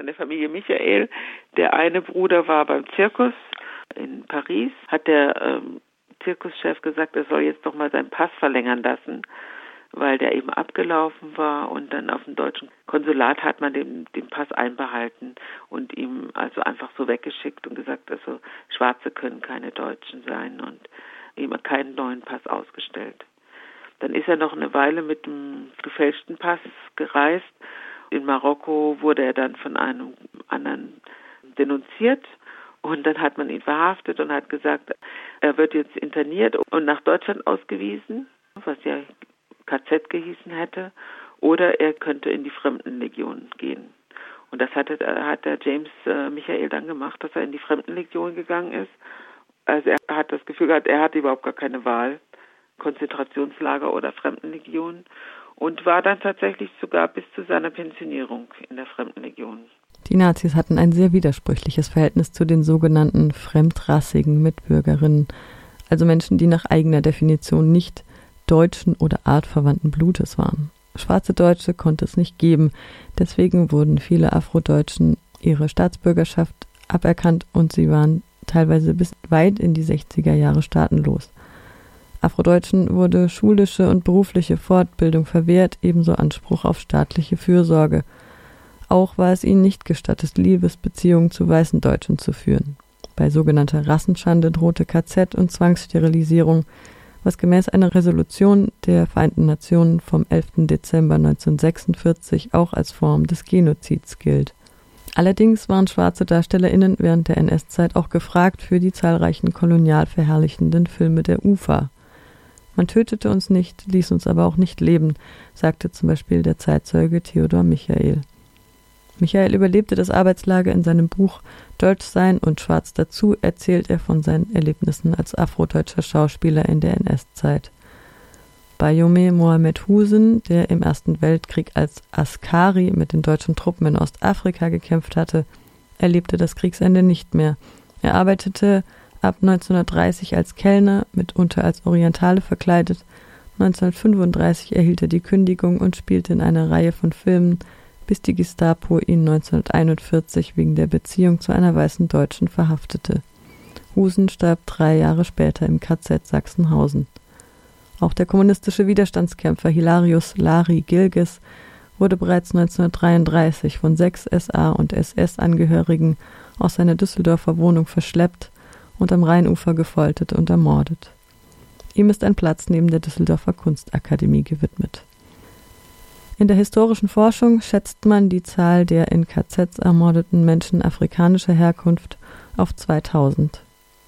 von der Familie Michael. Der eine Bruder war beim Zirkus in Paris, hat der ähm, Zirkuschef gesagt, er soll jetzt doch mal seinen Pass verlängern lassen, weil der eben abgelaufen war und dann auf dem deutschen Konsulat hat man den, den Pass einbehalten und ihm also einfach so weggeschickt und gesagt, also Schwarze können keine Deutschen sein und ihm keinen neuen Pass ausgestellt. Dann ist er noch eine Weile mit dem gefälschten Pass gereist. In Marokko wurde er dann von einem anderen denunziert und dann hat man ihn verhaftet und hat gesagt, er wird jetzt interniert und nach Deutschland ausgewiesen, was ja KZ gehießen hätte, oder er könnte in die Fremdenlegion gehen. Und das hat, hat der James äh, Michael dann gemacht, dass er in die Fremdenlegion gegangen ist. Also er hat das Gefühl gehabt, er hatte überhaupt gar keine Wahl. Konzentrationslager oder Fremdenlegion und war dann tatsächlich sogar bis zu seiner Pensionierung in der Fremdenlegion. Die Nazis hatten ein sehr widersprüchliches Verhältnis zu den sogenannten fremdrassigen Mitbürgerinnen, also Menschen, die nach eigener Definition nicht deutschen oder artverwandten Blutes waren. Schwarze Deutsche konnte es nicht geben, deswegen wurden viele Afrodeutschen ihre Staatsbürgerschaft aberkannt und sie waren teilweise bis weit in die 60er Jahre staatenlos. Afrodeutschen wurde schulische und berufliche Fortbildung verwehrt, ebenso Anspruch auf staatliche Fürsorge. Auch war es ihnen nicht gestattet, Liebesbeziehungen zu weißen Deutschen zu führen. Bei sogenannter Rassenschande drohte KZ und Zwangssterilisierung, was gemäß einer Resolution der Vereinten Nationen vom 11. Dezember 1946 auch als Form des Genozids gilt. Allerdings waren schwarze DarstellerInnen während der NS-Zeit auch gefragt für die zahlreichen kolonial verherrlichenden Filme der UFA. Man tötete uns nicht, ließ uns aber auch nicht leben, sagte zum Beispiel der Zeitzeuge Theodor Michael. Michael überlebte das Arbeitslager in seinem Buch Deutsch sein und Schwarz dazu erzählt er von seinen Erlebnissen als afrodeutscher Schauspieler in der NS-Zeit. Bayome Mohamed Husen, der im Ersten Weltkrieg als Askari mit den deutschen Truppen in Ostafrika gekämpft hatte, erlebte das Kriegsende nicht mehr. Er arbeitete ab 1930 als Kellner, mitunter als Orientale verkleidet. 1935 erhielt er die Kündigung und spielte in einer Reihe von Filmen, bis die Gestapo ihn 1941 wegen der Beziehung zu einer weißen Deutschen verhaftete. Husen starb drei Jahre später im KZ Sachsenhausen. Auch der kommunistische Widerstandskämpfer Hilarius Lari Gilges wurde bereits 1933 von sechs SA- und SS-Angehörigen aus seiner Düsseldorfer Wohnung verschleppt und am Rheinufer gefoltert und ermordet. Ihm ist ein Platz neben der Düsseldorfer Kunstakademie gewidmet. In der historischen Forschung schätzt man die Zahl der in KZs ermordeten Menschen afrikanischer Herkunft auf 2000.